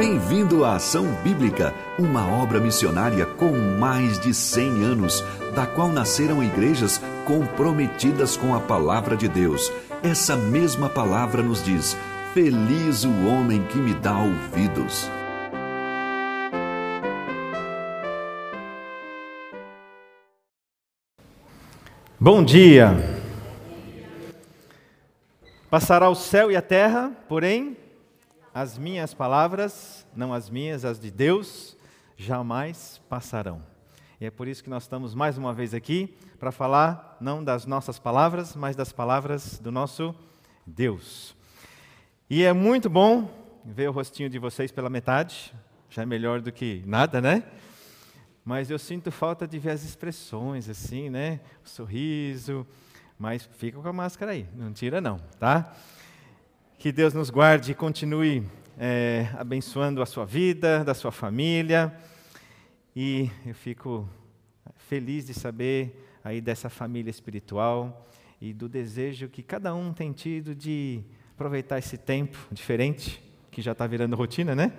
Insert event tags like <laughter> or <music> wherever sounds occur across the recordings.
Bem-vindo à Ação Bíblica, uma obra missionária com mais de 100 anos, da qual nasceram igrejas comprometidas com a palavra de Deus. Essa mesma palavra nos diz: Feliz o homem que me dá ouvidos. Bom dia. Passará o céu e a terra, porém, as minhas palavras, não as minhas, as de Deus, jamais passarão. E é por isso que nós estamos mais uma vez aqui para falar não das nossas palavras, mas das palavras do nosso Deus. E é muito bom ver o rostinho de vocês pela metade, já é melhor do que nada, né? Mas eu sinto falta de ver as expressões assim, né? O sorriso, mas fica com a máscara aí, não tira não, tá? Que Deus nos guarde e continue é, abençoando a sua vida, da sua família. E eu fico feliz de saber aí dessa família espiritual e do desejo que cada um tem tido de aproveitar esse tempo diferente, que já está virando rotina, né?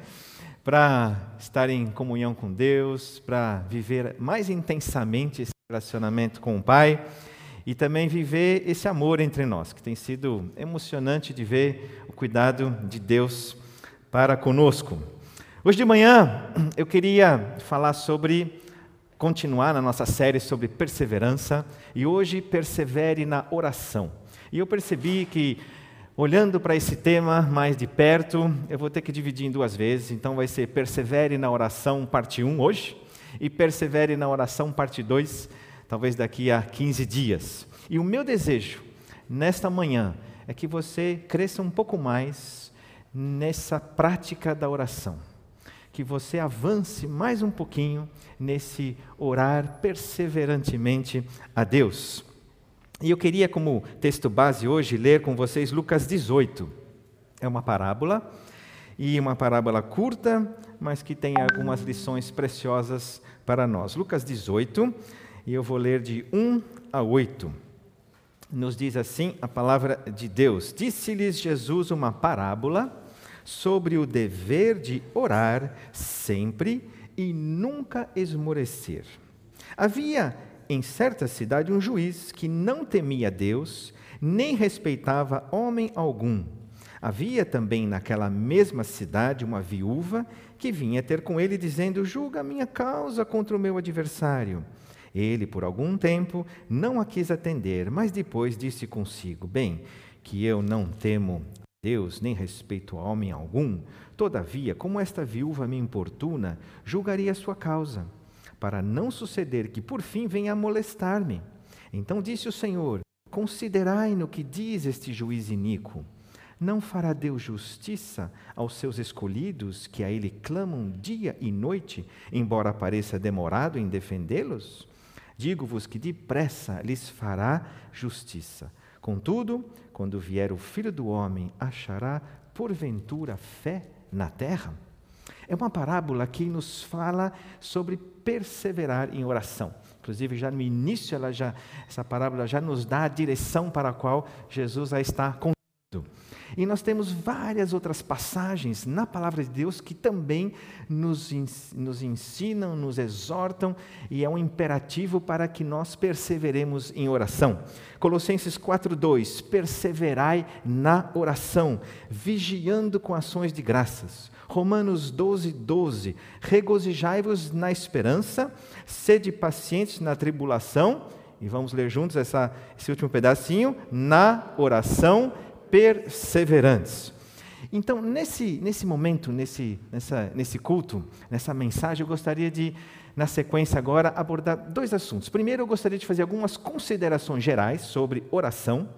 Para estar em comunhão com Deus, para viver mais intensamente esse relacionamento com o Pai e também viver esse amor entre nós, que tem sido emocionante de ver o cuidado de Deus para conosco. Hoje de manhã eu queria falar sobre continuar na nossa série sobre perseverança e hoje persevere na oração. E eu percebi que olhando para esse tema mais de perto, eu vou ter que dividir em duas vezes, então vai ser persevere na oração parte 1 hoje e persevere na oração parte 2 talvez daqui a 15 dias. E o meu desejo nesta manhã é que você cresça um pouco mais nessa prática da oração. Que você avance mais um pouquinho nesse orar perseverantemente a Deus. E eu queria, como texto base hoje, ler com vocês Lucas 18. É uma parábola, e uma parábola curta, mas que tem algumas lições preciosas para nós. Lucas 18, e eu vou ler de 1 a 8. Nos diz assim a palavra de Deus: Disse-lhes Jesus uma parábola sobre o dever de orar sempre e nunca esmorecer. Havia em certa cidade um juiz que não temia Deus, nem respeitava homem algum. Havia também naquela mesma cidade uma viúva que vinha ter com ele, dizendo: Julga a minha causa contra o meu adversário. Ele, por algum tempo, não a quis atender, mas depois disse consigo: Bem, que eu não temo Deus, nem respeito a homem algum, todavia, como esta viúva me importuna, julgaria a sua causa, para não suceder que por fim venha a molestar-me. Então disse o Senhor: Considerai no que diz este juiz iníquo. Não fará Deus justiça aos seus escolhidos que a Ele clamam dia e noite, embora pareça demorado em defendê-los? Digo-vos que depressa lhes fará justiça. Contudo, quando vier o filho do homem, achará porventura fé na terra? É uma parábola que nos fala sobre perseverar em oração. Inclusive, já no início, já, essa parábola já nos dá a direção para a qual Jesus a está conduzindo. E nós temos várias outras passagens na palavra de Deus que também nos, nos ensinam, nos exortam e é um imperativo para que nós perseveremos em oração. Colossenses 4:2 Perseverai na oração, vigiando com ações de graças. Romanos 12, 12. Regozijai-vos na esperança, sede pacientes na tribulação, e vamos ler juntos essa, esse último pedacinho, na oração perseverantes. Então, nesse, nesse momento, nesse, nessa, nesse culto, nessa mensagem, eu gostaria de, na sequência agora, abordar dois assuntos. Primeiro, eu gostaria de fazer algumas considerações gerais sobre oração.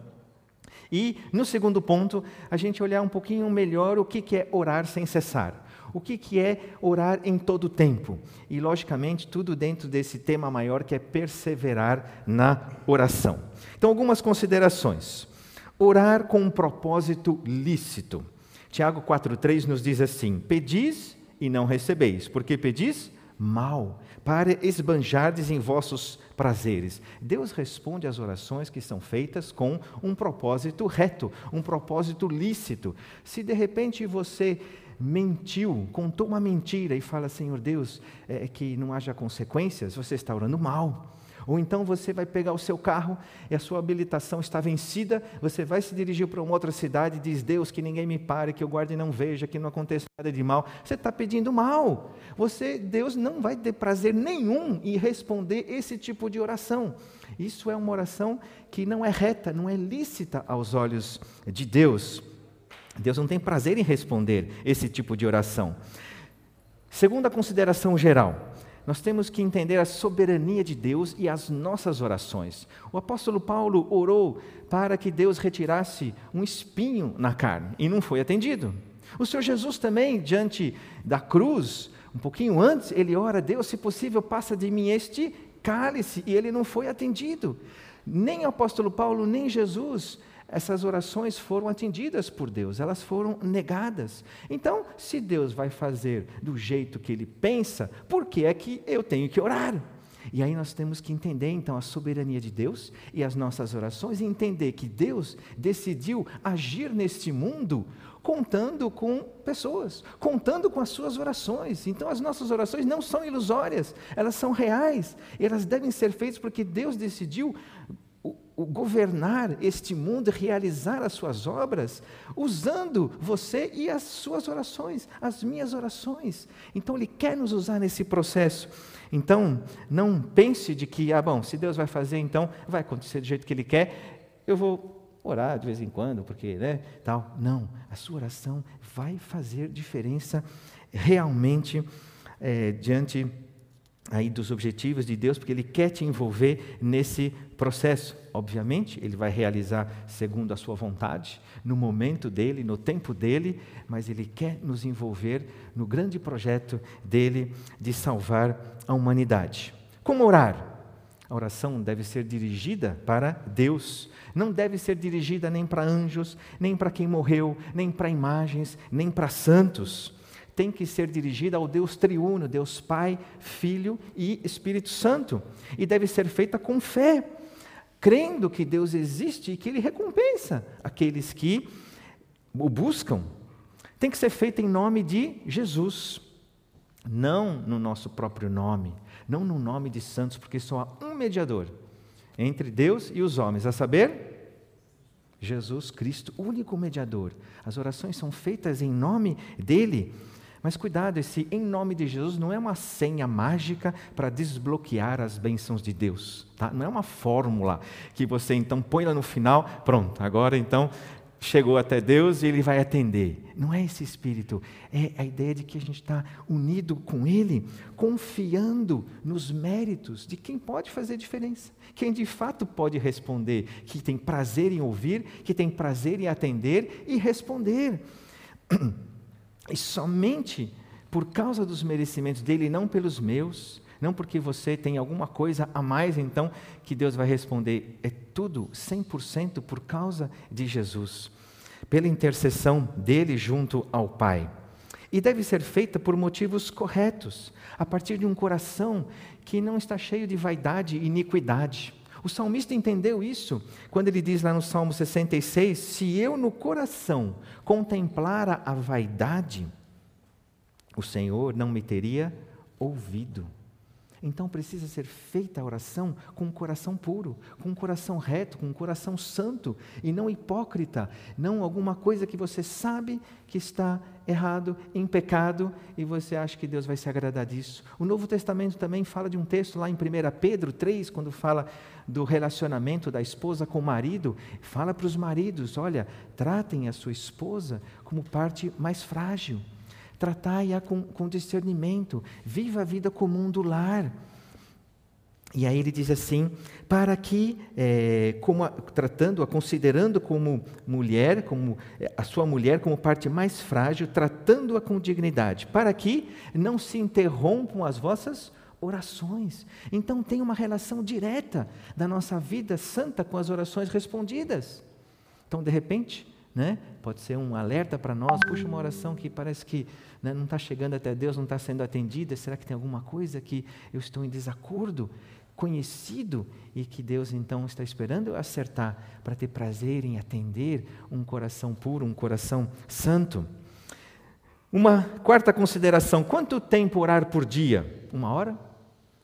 E, no segundo ponto, a gente olhar um pouquinho melhor o que é orar sem cessar. O que é orar em todo tempo? E, logicamente, tudo dentro desse tema maior que é perseverar na oração. Então, algumas considerações. Orar com um propósito lícito. Tiago 4,3 nos diz assim: Pedis e não recebeis, porque pedis mal, para esbanjardes em vossos prazeres. Deus responde às orações que são feitas com um propósito reto, um propósito lícito. Se de repente você mentiu, contou uma mentira e fala, Senhor Deus, é, que não haja consequências, você está orando mal. Ou então você vai pegar o seu carro e a sua habilitação está vencida, você vai se dirigir para uma outra cidade e diz: Deus, que ninguém me pare, que eu guarde e não veja, que não aconteça nada de mal. Você está pedindo mal. Você, Deus não vai ter prazer nenhum em responder esse tipo de oração. Isso é uma oração que não é reta, não é lícita aos olhos de Deus. Deus não tem prazer em responder esse tipo de oração. Segunda consideração geral, nós temos que entender a soberania de Deus e as nossas orações. O apóstolo Paulo orou para que Deus retirasse um espinho na carne e não foi atendido. O Senhor Jesus também, diante da cruz, um pouquinho antes, ele ora: Deus, se possível, passa de mim este cálice, e ele não foi atendido. Nem o apóstolo Paulo, nem Jesus essas orações foram atendidas por Deus, elas foram negadas. Então, se Deus vai fazer do jeito que ele pensa, por que é que eu tenho que orar? E aí nós temos que entender então a soberania de Deus e as nossas orações e entender que Deus decidiu agir neste mundo contando com pessoas, contando com as suas orações. Então as nossas orações não são ilusórias, elas são reais. Elas devem ser feitas porque Deus decidiu governar este mundo, realizar as suas obras, usando você e as suas orações, as minhas orações. Então, Ele quer nos usar nesse processo. Então, não pense de que, ah, bom, se Deus vai fazer, então vai acontecer do jeito que Ele quer, eu vou orar de vez em quando, porque, né, tal. Não, a sua oração vai fazer diferença realmente é, diante aí dos objetivos de Deus, porque Ele quer te envolver nesse processo. Obviamente, Ele vai realizar segundo a sua vontade, no momento dele, no tempo dele, mas Ele quer nos envolver no grande projeto dele de salvar a humanidade. Como orar? A oração deve ser dirigida para Deus, não deve ser dirigida nem para anjos, nem para quem morreu, nem para imagens, nem para santos tem que ser dirigida ao Deus triuno, Deus Pai, Filho e Espírito Santo, e deve ser feita com fé, crendo que Deus existe e que Ele recompensa aqueles que o buscam. Tem que ser feita em nome de Jesus, não no nosso próprio nome, não no nome de santos, porque só há um mediador entre Deus e os homens, a saber, Jesus Cristo, único mediador. As orações são feitas em nome dele. Mas cuidado, esse em nome de Jesus não é uma senha mágica para desbloquear as bênçãos de Deus. Tá? Não é uma fórmula que você então põe lá no final, pronto, agora então chegou até Deus e Ele vai atender. Não é esse espírito, é a ideia de que a gente está unido com Ele, confiando nos méritos de quem pode fazer diferença, quem de fato pode responder, que tem prazer em ouvir, que tem prazer em atender e responder. <clears throat> E somente por causa dos merecimentos dele, não pelos meus, não porque você tem alguma coisa a mais, então, que Deus vai responder. É tudo 100% por causa de Jesus, pela intercessão dele junto ao Pai. E deve ser feita por motivos corretos, a partir de um coração que não está cheio de vaidade e iniquidade. O salmista entendeu isso quando ele diz lá no Salmo 66: Se eu no coração contemplara a vaidade, o Senhor não me teria ouvido. Então precisa ser feita a oração com um coração puro, com um coração reto, com um coração santo e não hipócrita, não alguma coisa que você sabe que está errado, em pecado e você acha que Deus vai se agradar disso. O Novo Testamento também fala de um texto lá em 1 Pedro 3, quando fala do relacionamento da esposa com o marido, fala para os maridos: olha, tratem a sua esposa como parte mais frágil tratai-a com, com discernimento, viva a vida comum do lar. E aí ele diz assim, para que, é, como tratando-a, considerando como mulher, como é, a sua mulher como parte mais frágil, tratando-a com dignidade, para que não se interrompam as vossas orações. Então tem uma relação direta da nossa vida santa com as orações respondidas. Então, de repente, né? Pode ser um alerta para nós. Puxa, uma oração que parece que né, não está chegando até Deus, não está sendo atendida. Será que tem alguma coisa que eu estou em desacordo? Conhecido e que Deus então está esperando eu acertar para ter prazer em atender um coração puro, um coração santo. Uma quarta consideração: quanto tempo orar por dia? Uma hora?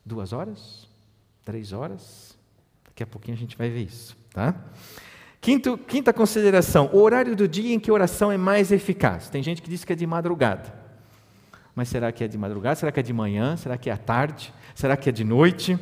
Duas horas? Três horas? Daqui a pouquinho a gente vai ver isso, tá? Quinto, quinta consideração: o horário do dia em que a oração é mais eficaz. Tem gente que diz que é de madrugada. Mas será que é de madrugada? Será que é de manhã? Será que é à tarde? Será que é de noite?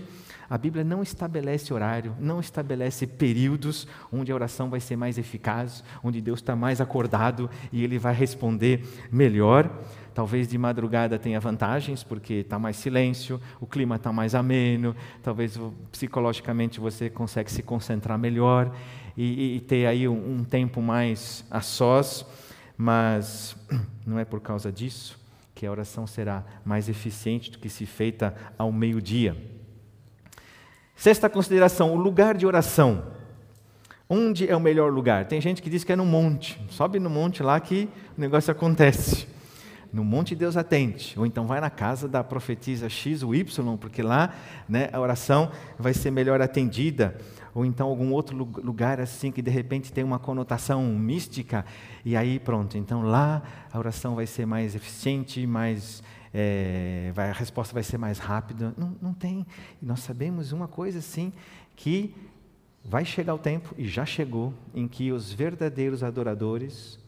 A Bíblia não estabelece horário, não estabelece períodos onde a oração vai ser mais eficaz, onde Deus está mais acordado e Ele vai responder melhor. Talvez de madrugada tenha vantagens, porque está mais silêncio, o clima está mais ameno, talvez psicologicamente você consegue se concentrar melhor e, e ter aí um, um tempo mais a sós, mas <clears throat> não é por causa disso que a oração será mais eficiente do que se feita ao meio-dia. Sexta consideração: o lugar de oração. Onde é o melhor lugar? Tem gente que diz que é no monte. Sobe no monte lá que o negócio acontece. No monte Deus atende. Ou então vai na casa da profetisa X ou Y, porque lá né, a oração vai ser melhor atendida. Ou então algum outro lugar assim que de repente tem uma conotação mística. E aí pronto, então lá a oração vai ser mais eficiente, mais é, vai, a resposta vai ser mais rápida. Não, não tem. Nós sabemos uma coisa assim, que vai chegar o tempo, e já chegou, em que os verdadeiros adoradores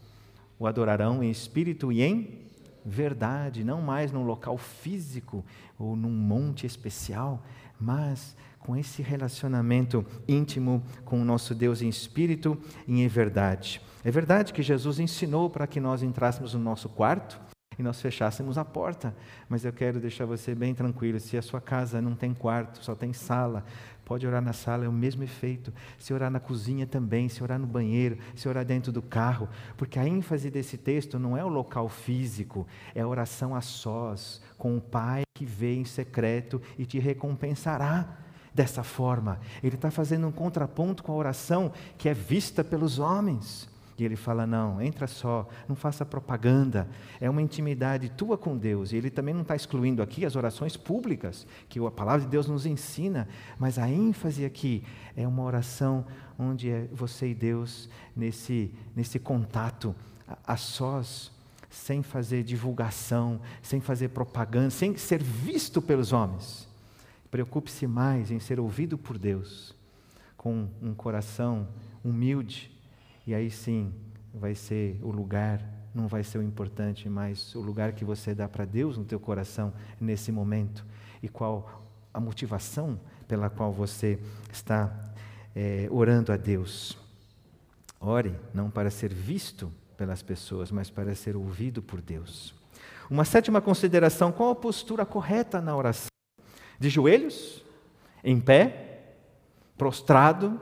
o adorarão em espírito e em verdade, não mais num local físico ou num monte especial, mas com esse relacionamento íntimo com o nosso Deus em espírito e em verdade. É verdade que Jesus ensinou para que nós entrássemos no nosso quarto e nós fechássemos a porta. Mas eu quero deixar você bem tranquilo: se a sua casa não tem quarto, só tem sala, pode orar na sala, é o mesmo efeito. Se orar na cozinha também, se orar no banheiro, se orar dentro do carro, porque a ênfase desse texto não é o local físico, é a oração a sós, com o Pai que vê em secreto e te recompensará dessa forma. Ele está fazendo um contraponto com a oração que é vista pelos homens. E ele fala: não, entra só, não faça propaganda. É uma intimidade tua com Deus. E ele também não está excluindo aqui as orações públicas, que a palavra de Deus nos ensina, mas a ênfase aqui é uma oração onde é você e Deus nesse, nesse contato a, a sós, sem fazer divulgação, sem fazer propaganda, sem ser visto pelos homens. Preocupe-se mais em ser ouvido por Deus, com um coração humilde e aí sim vai ser o lugar, não vai ser o importante, mas o lugar que você dá para Deus no teu coração nesse momento. E qual a motivação pela qual você está é, orando a Deus. Ore não para ser visto pelas pessoas, mas para ser ouvido por Deus. Uma sétima consideração: qual a postura correta na oração? De joelhos? Em pé? Prostrado?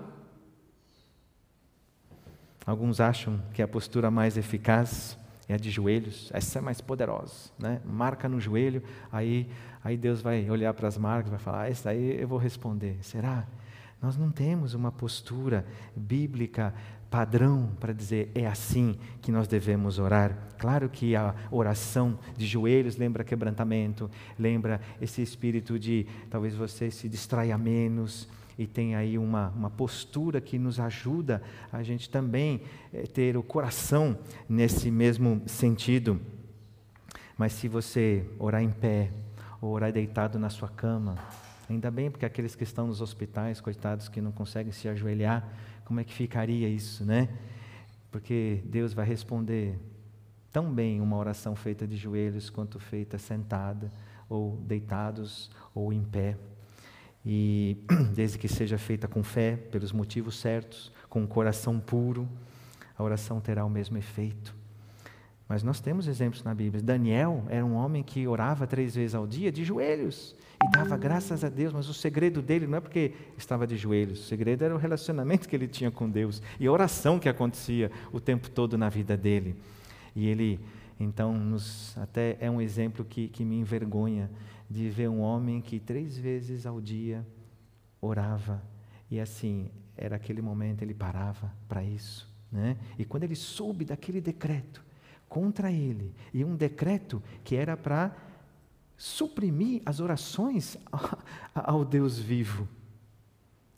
Alguns acham que a postura mais eficaz é a de joelhos, essa é mais poderosa, né? Marca no joelho, aí, aí Deus vai olhar para as marcas vai falar: ah, essa aí eu vou responder. Será? Nós não temos uma postura bíblica padrão para dizer é assim que nós devemos orar. Claro que a oração de joelhos lembra quebrantamento, lembra esse espírito de talvez você se distraia menos, e tem aí uma, uma postura que nos ajuda a gente também é, ter o coração nesse mesmo sentido. Mas se você orar em pé, ou orar deitado na sua cama, ainda bem, porque aqueles que estão nos hospitais, coitados que não conseguem se ajoelhar, como é que ficaria isso, né? Porque Deus vai responder tão bem uma oração feita de joelhos quanto feita sentada, ou deitados, ou em pé. E <clears throat> desde que seja feita com fé, pelos motivos certos, com um coração puro, a oração terá o mesmo efeito. Mas nós temos exemplos na Bíblia. Daniel era um homem que orava três vezes ao dia de joelhos e dava graças a Deus, mas o segredo dele não é porque estava de joelhos, o segredo era o relacionamento que ele tinha com Deus e a oração que acontecia o tempo todo na vida dele. E ele, então, nos, até é um exemplo que, que me envergonha de ver um homem que três vezes ao dia orava e assim, era aquele momento, ele parava para isso. Né? E quando ele soube daquele decreto contra ele, e um decreto que era para suprimir as orações ao Deus vivo,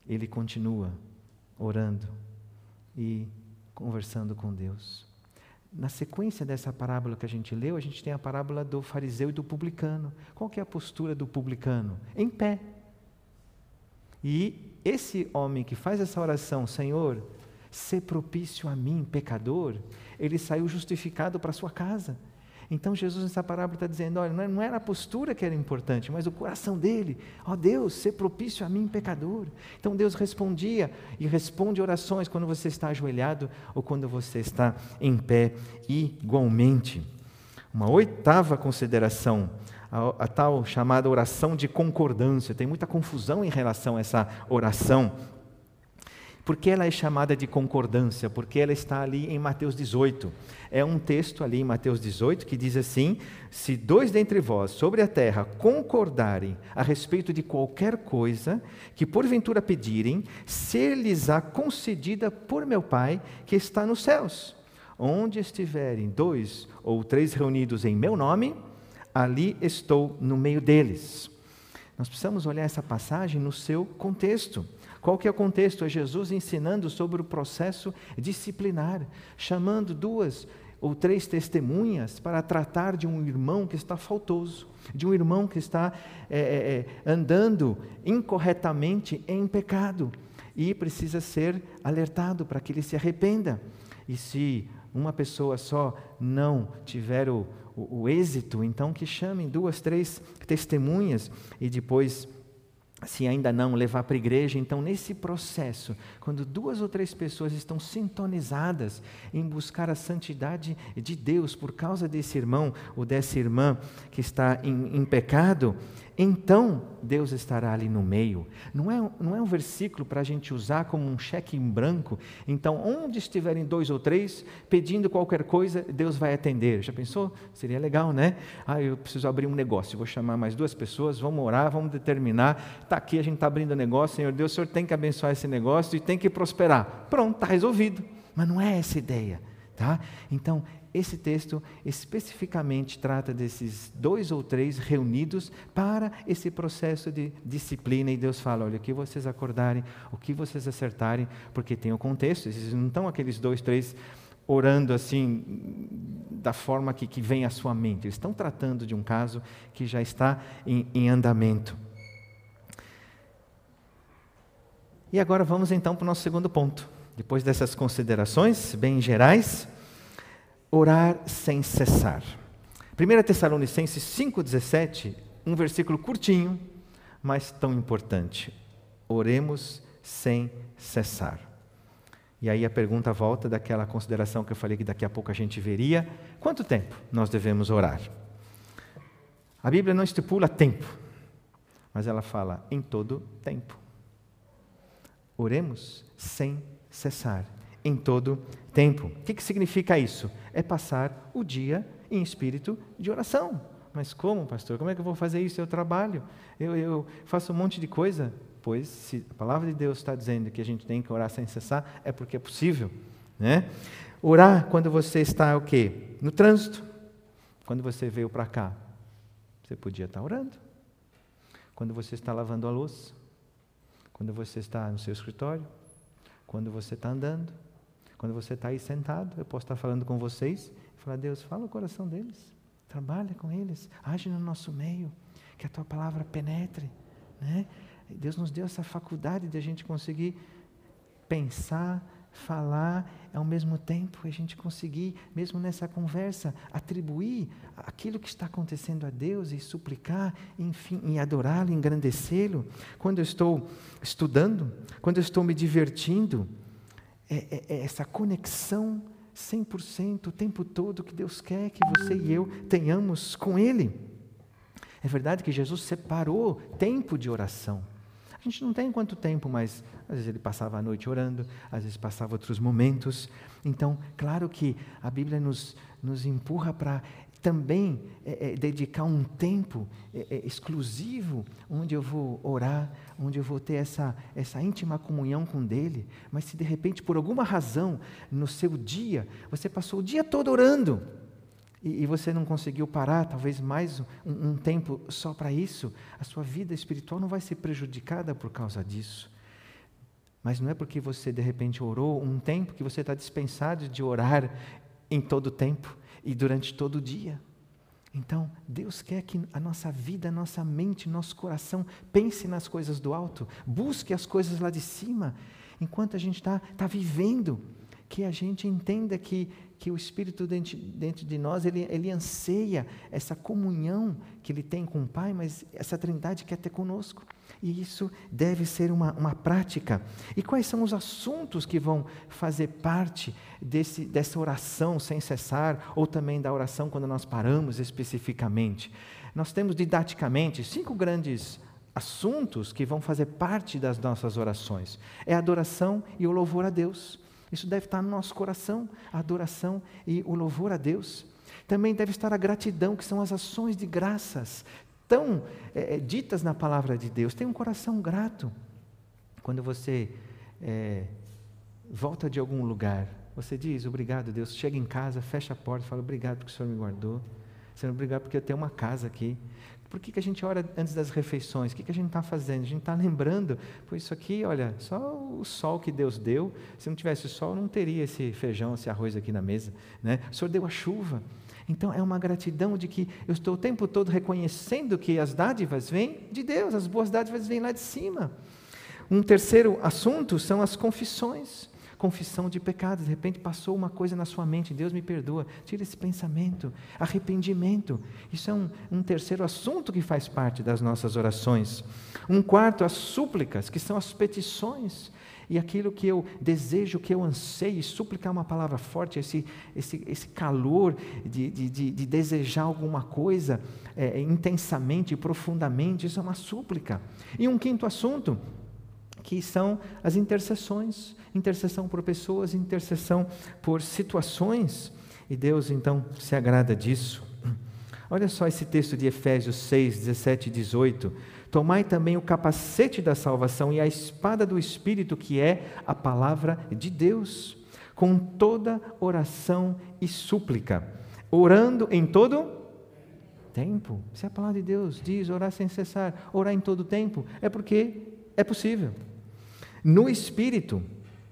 ele continua orando e conversando com Deus. Na sequência dessa parábola que a gente leu, a gente tem a parábola do fariseu e do publicano. Qual que é a postura do publicano? Em pé. E esse homem que faz essa oração, Senhor, ser propício a mim, pecador, ele saiu justificado para sua casa. Então Jesus nessa parábola está dizendo: olha, não era a postura que era importante, mas o coração dele. Ó oh, Deus, ser propício a mim, pecador. Então Deus respondia e responde orações quando você está ajoelhado ou quando você está em pé, igualmente. Uma oitava consideração, a, a tal chamada oração de concordância. Tem muita confusão em relação a essa oração. Por que ela é chamada de concordância? Porque ela está ali em Mateus 18. É um texto ali em Mateus 18 que diz assim: Se dois dentre vós sobre a terra concordarem a respeito de qualquer coisa que porventura pedirem, ser-lhes-á concedida por meu Pai que está nos céus. Onde estiverem dois ou três reunidos em meu nome, ali estou no meio deles. Nós precisamos olhar essa passagem no seu contexto. Qual que é o contexto? É Jesus ensinando sobre o processo disciplinar, chamando duas ou três testemunhas para tratar de um irmão que está faltoso, de um irmão que está é, é, andando incorretamente em pecado e precisa ser alertado para que ele se arrependa. E se uma pessoa só não tiver o, o, o êxito, então que chamem duas, três testemunhas e depois se ainda não, levar para a igreja. Então, nesse processo, quando duas ou três pessoas estão sintonizadas em buscar a santidade de Deus por causa desse irmão ou dessa irmã que está em, em pecado, então Deus estará ali no meio. Não é, não é um versículo para a gente usar como um cheque em branco. Então, onde estiverem dois ou três pedindo qualquer coisa, Deus vai atender. Já pensou? Seria legal, né? Ah, eu preciso abrir um negócio, vou chamar mais duas pessoas, vamos orar, vamos determinar. Está aqui, a gente está abrindo o negócio, Senhor Deus, o Senhor tem que abençoar esse negócio e tem que prosperar. Pronto, está resolvido. Mas não é essa ideia. Tá? Então, esse texto especificamente trata desses dois ou três reunidos para esse processo de disciplina, e Deus fala: olha, o que vocês acordarem, o que vocês acertarem, porque tem o contexto, esses não estão aqueles dois, três orando assim, da forma que, que vem à sua mente, eles estão tratando de um caso que já está em, em andamento. E agora vamos então para o nosso segundo ponto. Depois dessas considerações bem gerais, orar sem cessar. 1 Tessalonicenses 5,17, um versículo curtinho, mas tão importante. Oremos sem cessar. E aí a pergunta volta daquela consideração que eu falei que daqui a pouco a gente veria: quanto tempo nós devemos orar? A Bíblia não estipula tempo, mas ela fala em todo tempo. Oremos sem cessar em todo tempo. O que, que significa isso? É passar o dia em espírito de oração. Mas como, pastor? Como é que eu vou fazer isso? Eu trabalho, eu, eu faço um monte de coisa. Pois, se a palavra de Deus está dizendo que a gente tem que orar sem cessar, é porque é possível. Né? Orar quando você está o quê? No trânsito. Quando você veio para cá, você podia estar orando. Quando você está lavando a louça. Quando você está no seu escritório. Quando você está andando quando você está aí sentado, eu posso estar falando com vocês e falar: Deus, fala o coração deles, trabalha com eles, age no nosso meio, que a tua palavra penetre. Né? Deus nos deu essa faculdade de a gente conseguir pensar, falar ao mesmo tempo, a gente conseguir, mesmo nessa conversa, atribuir aquilo que está acontecendo a Deus e suplicar, enfim, em adorá-lo, engrandecê-lo. Quando eu estou estudando, quando eu estou me divertindo, é, é, é essa conexão 100% o tempo todo que Deus quer que você e eu tenhamos com Ele. É verdade que Jesus separou tempo de oração. A gente não tem quanto tempo, mas às vezes ele passava a noite orando, às vezes passava outros momentos. Então, claro que a Bíblia nos, nos empurra para também é, é, dedicar um tempo é, é, exclusivo onde eu vou orar, onde eu vou ter essa, essa íntima comunhão com Dele. Mas se de repente, por alguma razão, no seu dia, você passou o dia todo orando, e, e você não conseguiu parar, talvez mais um, um tempo só para isso, a sua vida espiritual não vai ser prejudicada por causa disso. Mas não é porque você de repente orou um tempo que você está dispensado de orar em todo o tempo e durante todo o dia. Então, Deus quer que a nossa vida, a nossa mente, nosso coração pense nas coisas do alto, busque as coisas lá de cima, enquanto a gente está tá vivendo, que a gente entenda que que o Espírito dentro, de nós, ele, ele anseia essa comunhão que ele tem com o Pai, mas essa trindade quer ter conosco. E isso deve ser uma, uma prática. E quais são os assuntos que vão fazer parte desse, dessa oração sem cessar, ou também da oração quando nós paramos especificamente? Nós temos didaticamente cinco grandes assuntos que vão fazer parte das nossas orações: é a adoração e o louvor a Deus. Isso deve estar no nosso coração, a adoração e o louvor a Deus. Também deve estar a gratidão, que são as ações de graças, tão é, ditas na palavra de Deus. Tem um coração grato. Quando você é, volta de algum lugar, você diz obrigado, Deus. Chega em casa, fecha a porta, fala obrigado porque o Senhor me guardou. Senhor, obrigado porque eu tenho uma casa aqui. Por que, que a gente ora antes das refeições? O que, que a gente está fazendo? A gente está lembrando, pois isso aqui, olha, só o sol que Deus deu. Se não tivesse sol, não teria esse feijão, esse arroz aqui na mesa. Né? O Senhor deu a chuva. Então é uma gratidão de que eu estou o tempo todo reconhecendo que as dádivas vêm de Deus, as boas dádivas vêm lá de cima. Um terceiro assunto são as confissões confissão de pecados. De repente passou uma coisa na sua mente, Deus me perdoa. Tira esse pensamento. Arrependimento. Isso é um, um terceiro assunto que faz parte das nossas orações. Um quarto, as súplicas, que são as petições e aquilo que eu desejo, que eu anseio, súplica é uma palavra forte, esse, esse, esse calor de, de, de, de desejar alguma coisa é, intensamente, profundamente, isso é uma súplica. E um quinto assunto, que são as intercessões intercessão por pessoas, intercessão por situações, e Deus então se agrada disso. Olha só esse texto de Efésios 6, 17 e 18. Tomai também o capacete da salvação e a espada do Espírito, que é a palavra de Deus, com toda oração e súplica, orando em todo tempo. Se a palavra de Deus diz orar sem cessar, orar em todo tempo, é porque é possível. No Espírito,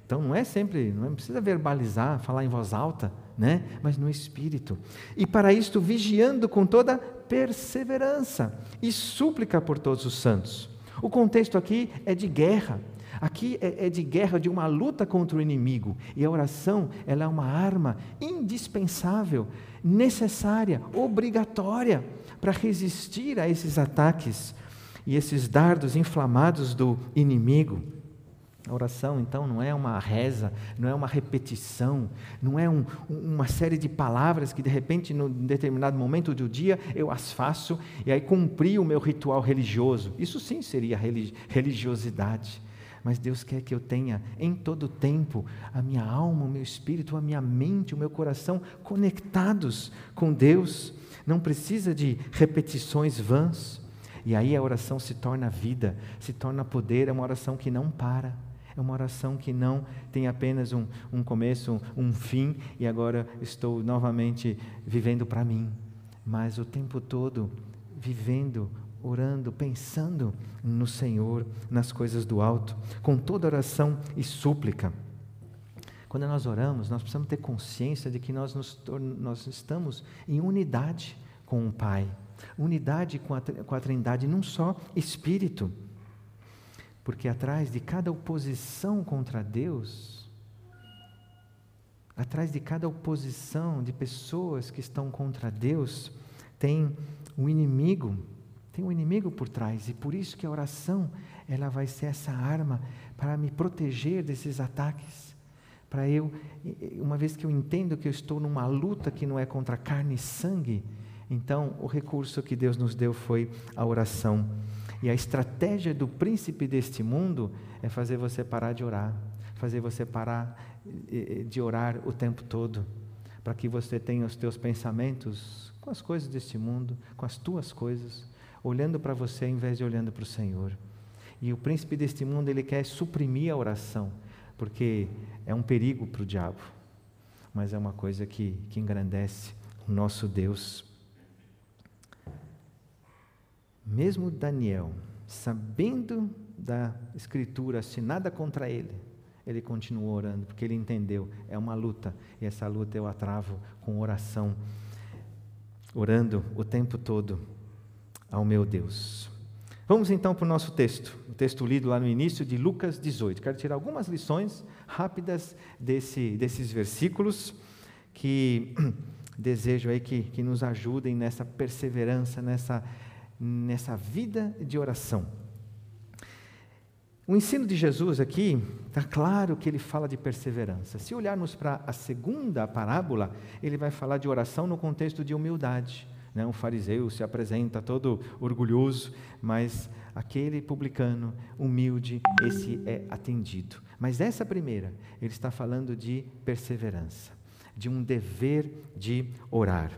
então não é sempre, não precisa verbalizar, falar em voz alta, né? Mas no espírito. E para isto vigiando com toda perseverança e súplica por todos os santos. O contexto aqui é de guerra. Aqui é, é de guerra, de uma luta contra o inimigo. E a oração, ela é uma arma indispensável, necessária, obrigatória para resistir a esses ataques e esses dardos inflamados do inimigo. A oração, então, não é uma reza, não é uma repetição, não é um, uma série de palavras que, de repente, num determinado momento do dia, eu as faço e aí cumpri o meu ritual religioso. Isso sim seria religiosidade. Mas Deus quer que eu tenha em todo tempo a minha alma, o meu espírito, a minha mente, o meu coração conectados com Deus. Não precisa de repetições vãs. E aí a oração se torna vida, se torna poder, é uma oração que não para. É uma oração que não tem apenas um, um começo, um fim, e agora estou novamente vivendo para mim, mas o tempo todo vivendo, orando, pensando no Senhor, nas coisas do alto, com toda oração e súplica. Quando nós oramos, nós precisamos ter consciência de que nós, nos, nós estamos em unidade com o Pai, unidade com a, com a Trindade, num só Espírito. Porque atrás de cada oposição contra Deus, atrás de cada oposição de pessoas que estão contra Deus, tem um inimigo, tem um inimigo por trás, e por isso que a oração, ela vai ser essa arma para me proteger desses ataques. Para eu, uma vez que eu entendo que eu estou numa luta que não é contra carne e sangue, Então, o recurso que Deus nos deu foi a oração. E a estratégia do príncipe deste mundo é fazer você parar de orar, fazer você parar eh, eh, de orar o tempo todo, para que você tenha os teus pensamentos com as coisas deste mundo, com as tuas coisas, olhando para você em vez de olhando para o Senhor. E o príncipe deste mundo, ele quer suprimir a oração, porque é um perigo para o diabo, mas é uma coisa que, que engrandece o nosso Deus. Mesmo Daniel, sabendo da Escritura, se nada contra ele, ele continuou orando, porque ele entendeu, é uma luta, e essa luta eu a travo com oração, orando o tempo todo ao meu Deus. Vamos então para o nosso texto, o texto lido lá no início de Lucas 18. Quero tirar algumas lições rápidas desse, desses versículos que <clears throat> desejo aí que, que nos ajudem nessa perseverança, nessa, nessa vida de oração. O ensino de Jesus aqui, está claro que ele fala de perseverança. Se olharmos para a segunda parábola, ele vai falar de oração no contexto de humildade. Né? Um fariseu se apresenta todo orgulhoso, mas aquele publicano humilde, esse é atendido. Mas essa primeira, ele está falando de perseverança, de um dever de orar.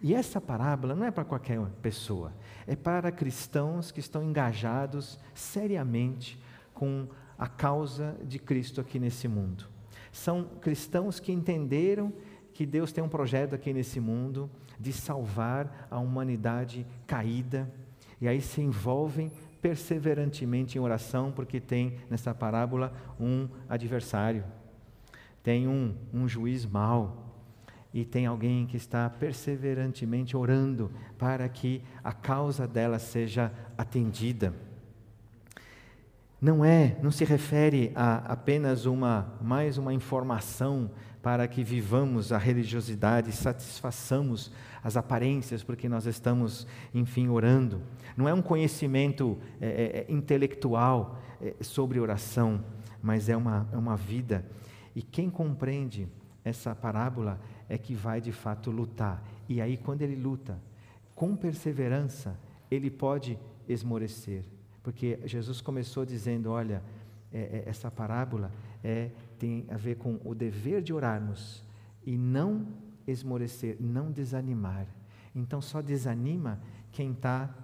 E essa parábola não é para qualquer pessoa, é para cristãos que estão engajados seriamente com a causa de Cristo aqui nesse mundo. São cristãos que entenderam que Deus tem um projeto aqui nesse mundo de salvar a humanidade caída, e aí se envolvem perseverantemente em oração, porque tem nessa parábola um adversário, tem um, um juiz mau, e tem alguém que está perseverantemente orando para que a causa dela seja atendida. Não é, não se refere a apenas uma mais uma informação para que vivamos a religiosidade, satisfaçamos as aparências, porque nós estamos, enfim, orando. Não é um conhecimento é, é, é, intelectual é, sobre oração, mas é uma, é uma vida. E quem compreende essa parábola é que vai de fato lutar. E aí, quando ele luta com perseverança, ele pode esmorecer. Porque Jesus começou dizendo: olha, é, é, essa parábola é, tem a ver com o dever de orarmos e não esmorecer, não desanimar. Então só desanima quem está,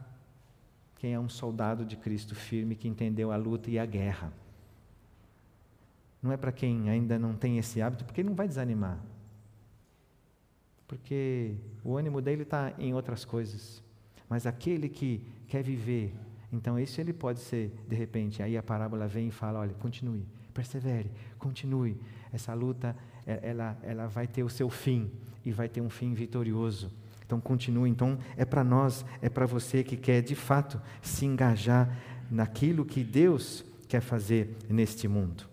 quem é um soldado de Cristo firme, que entendeu a luta e a guerra. Não é para quem ainda não tem esse hábito, porque não vai desanimar. Porque o ânimo dele está em outras coisas. Mas aquele que quer viver então, isso ele pode ser, de repente, aí a parábola vem e fala: olha, continue, persevere, continue. Essa luta, ela, ela vai ter o seu fim e vai ter um fim vitorioso. Então, continue. Então, é para nós, é para você que quer de fato se engajar naquilo que Deus quer fazer neste mundo.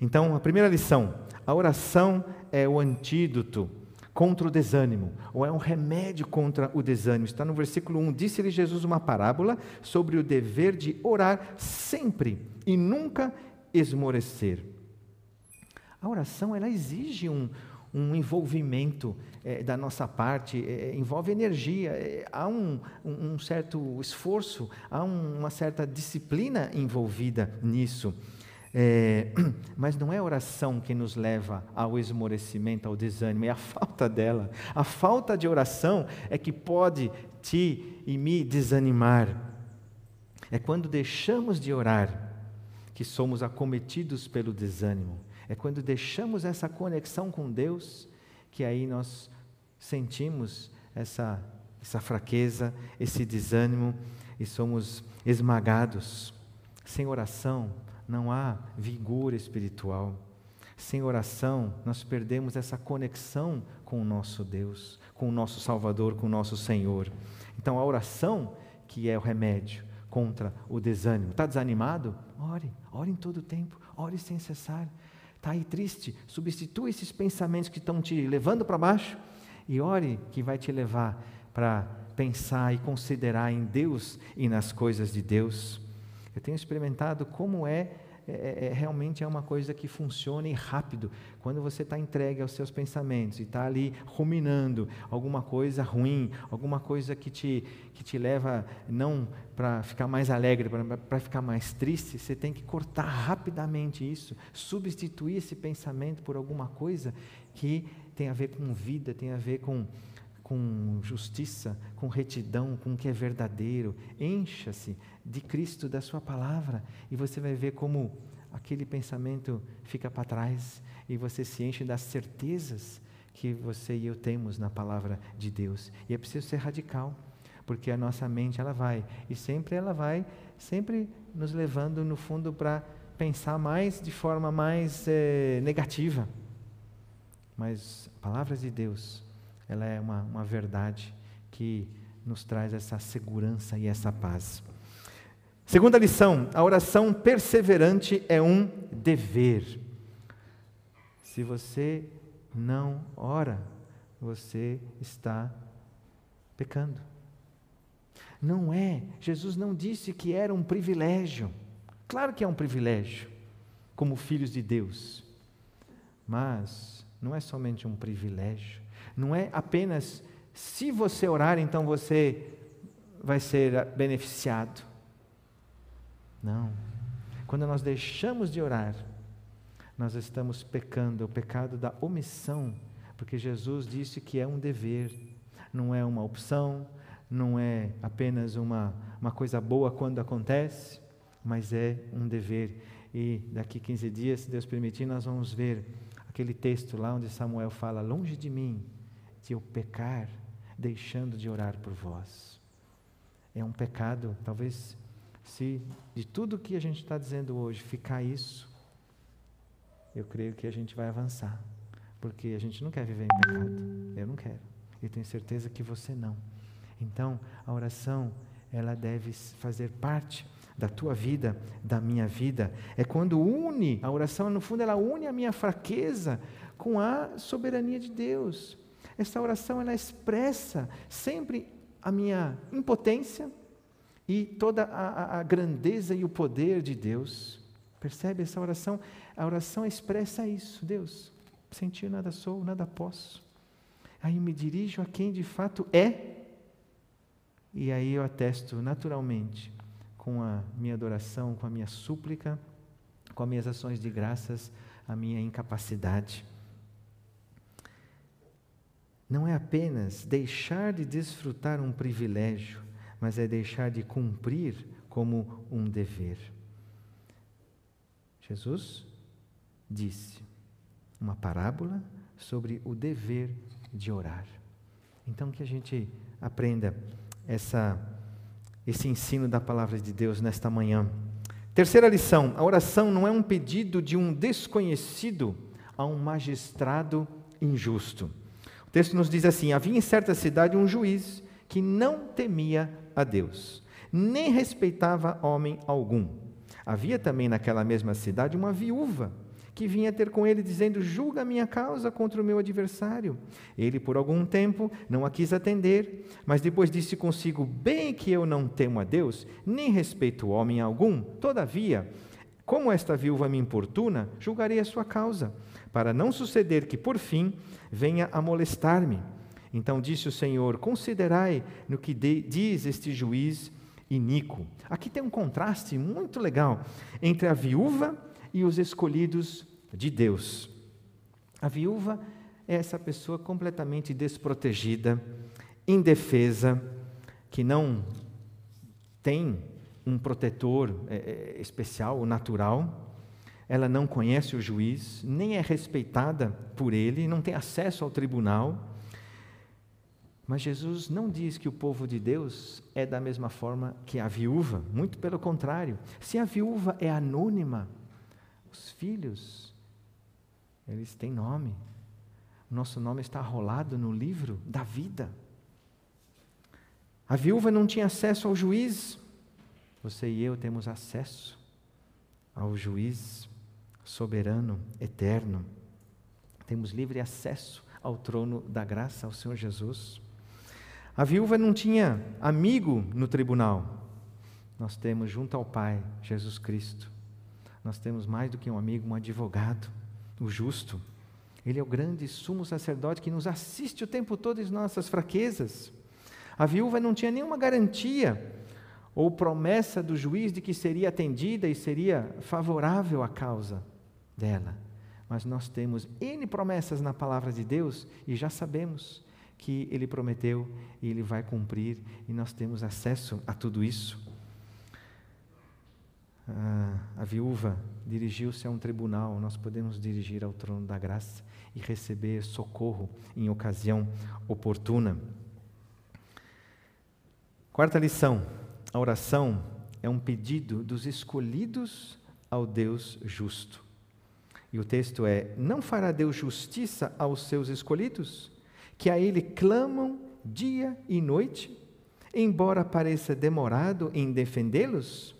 Então, a primeira lição: a oração é o antídoto contra o desânimo, ou é um remédio contra o desânimo. Está no versículo 1. Disse-lhe Jesus uma parábola sobre o dever de orar sempre e nunca esmorecer. A oração ela exige um, um envolvimento é, da nossa parte, é, envolve energia, é, há um, um, certo esforço, há um, uma certa disciplina envolvida nisso. É, <clears throat> mas não é a oração que nos leva ao esmorecimento, ao desânimo, é a falta dela. A falta de oração é que pode te e me desanimar. É quando deixamos de orar que somos acometidos pelo desânimo. É quando deixamos essa conexão com Deus que aí nós sentimos essa, essa fraqueza, esse desânimo e somos esmagados. Sem oração, não há vigor espiritual. Sem oração, nós perdemos essa conexão com o nosso Deus, com o nosso Salvador, com o nosso Senhor. Então, a oração, que é o remédio contra o desânimo. Está desanimado? Ore, ore em todo o tempo, ore sem cessar. Está aí triste? Substitua esses pensamentos que estão te levando para baixo e ore que vai te levar para pensar e considerar em Deus e nas coisas de Deus. Eu tenho experimentado como é é, é, realmente é uma coisa que funciona e rápido. Quando você está entregue aos seus pensamentos e está ali ruminando alguma coisa ruim, alguma coisa que te, que te leva não para ficar mais alegre, para ficar mais triste, você tem que cortar rapidamente isso, substituir esse pensamento por alguma coisa que tem a ver com vida, tem a ver com com justiça, com retidão, com o que é verdadeiro. Encha-se de Cristo, da Sua palavra, e você vai ver como aquele pensamento fica para trás e você se enche das certezas que você e eu temos na palavra de Deus. E é preciso ser radical, porque a nossa mente ela vai e sempre ela vai, sempre nos levando no fundo para pensar mais de forma mais é, negativa. Mas a palavra de Deus ela é uma, uma verdade que nos traz essa segurança e essa paz. Segunda lição: a oração perseverante é um dever. Se você não ora, você está pecando. Não é, Jesus não disse que era um privilégio. Claro que é um privilégio, como filhos de Deus. Mas não é somente um privilégio, não é apenas se você orar, então você vai ser beneficiado. Não. Quando nós deixamos de orar, nós estamos pecando, o pecado da omissão, porque Jesus disse que é um dever, não é uma opção, não é apenas uma, uma coisa boa quando acontece, mas é um dever. E daqui 15 dias, se Deus permitir, nós vamos ver aquele texto lá onde Samuel fala: Longe de mim de eu pecar deixando de orar por vós. É um pecado, talvez, se de tudo que a gente está dizendo hoje ficar isso, eu creio que a gente vai avançar, porque a gente não quer viver em pecado. Eu não quero. E tenho certeza que você não. Então, a oração, ela deve fazer parte da tua vida, da minha vida. É quando une, a oração, no fundo, ela une a minha fraqueza com a soberania de Deus. Essa oração ela expressa sempre a minha impotência e toda a, a, grandeza e o poder de Deus. Percebe essa oração? A oração expressa isso. Deus, sem ti nada sou, nada posso. Aí me dirijo a quem de fato é, e aí eu atesto naturalmente com a minha adoração, com a minha súplica, com as minhas ações de graças, a minha incapacidade não é apenas deixar de desfrutar um privilégio, mas é deixar de cumprir como um dever. Jesus disse uma parábola sobre o dever de orar. Então que a gente aprenda essa esse ensino da palavra de Deus nesta manhã. Terceira lição: a oração não é um pedido de um desconhecido a um magistrado injusto texto nos diz assim: Havia em certa cidade um juiz que não temia a Deus, nem respeitava homem algum. Havia também naquela mesma cidade uma viúva que vinha ter com ele, dizendo: Julga a minha causa contra o meu adversário. Ele, por algum tempo, não a quis atender, mas depois disse consigo: Bem que eu não temo a Deus, nem respeito homem algum, todavia, como esta viúva me importuna, julgarei a sua causa, para não suceder que, por fim, venha a molestar-me. Então disse o Senhor: Considerai no que diz este juiz iníquo. Aqui tem um contraste muito legal entre a viúva e os escolhidos de Deus. A viúva é essa pessoa completamente desprotegida, indefesa, que não tem um protetor é, especial, natural ela não conhece o juiz, nem é respeitada por ele, não tem acesso ao tribunal. Mas Jesus não diz que o povo de Deus é da mesma forma que a viúva, muito pelo contrário. Se a viúva é anônima, os filhos, eles têm nome. Nosso nome está rolado no livro da vida. A viúva não tinha acesso ao juiz, você e eu temos acesso ao juiz soberano, eterno. Temos livre acesso ao trono da graça, ao Senhor Jesus. A viúva não tinha amigo no tribunal. Nós temos junto ao Pai, Jesus Cristo, nós temos mais do que um amigo, um advogado, o justo. Ele é o grande sumo sacerdote que nos assiste o tempo todo em nossas fraquezas. A viúva não tinha nenhuma garantia ou promessa do juiz de que seria atendida e seria favorável à causa dela. Mas nós temos N promessas na palavra de Deus e já sabemos que Ele prometeu e Ele vai cumprir, e nós temos acesso a tudo isso. Ah, a viúva dirigiu-se a um tribunal, nós podemos dirigir ao trono da graça e receber socorro em ocasião oportuna. Quarta lição: a oração é um pedido dos escolhidos ao Deus justo. E o texto é: Não fará Deus justiça aos seus escolhidos, que a Ele clamam dia e noite, embora pareça demorado em defendê-los?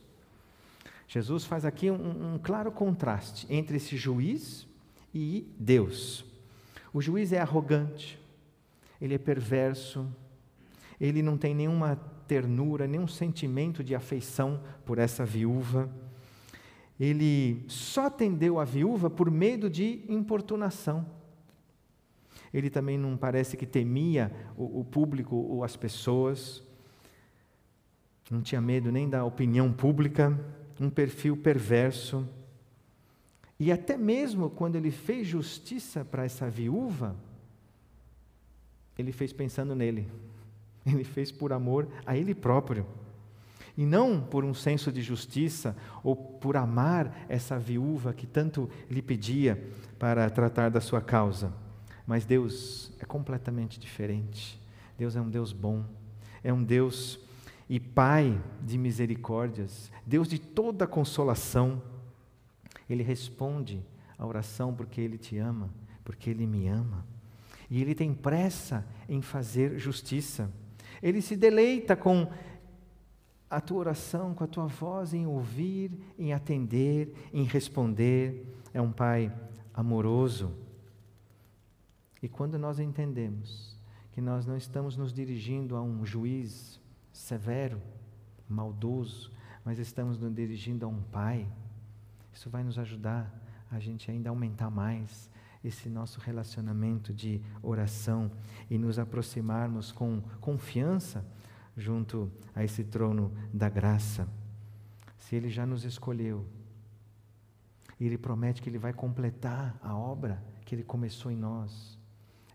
Jesus faz aqui um, um, claro contraste entre esse juiz e Deus. O juiz é arrogante, ele é perverso, ele não tem nenhuma ternura, nenhum sentimento de afeição por essa viúva. Ele só atendeu a viúva por medo de importunação. Ele também não parece que temia o, o público ou as pessoas, não tinha medo nem da opinião pública, um perfil perverso. E até mesmo quando ele fez justiça para essa viúva, ele fez pensando nele. <laughs> Ele fez por amor a ele próprio. E não por um senso de justiça ou por amar essa viúva que tanto lhe pedia para tratar da sua causa. Mas Deus é completamente diferente. Deus é um Deus bom, é um Deus e Pai de misericórdias, Deus de toda consolação. Ele responde a oração porque Ele te ama, porque Ele me ama. E Ele tem pressa em fazer justiça. Ele se deleita com a tua oração, com a tua voz, em ouvir, em atender, em responder. É um Pai amoroso. E quando nós entendemos que nós não estamos nos dirigindo a um juiz severo, maldoso, mas estamos nos dirigindo a um Pai, isso vai nos ajudar a gente ainda aumentar mais esse nosso relacionamento de oração e nos aproximarmos com confiança junto a esse trono da graça. Se Ele já nos escolheu, e Ele promete que Ele vai completar a obra que Ele começou em nós,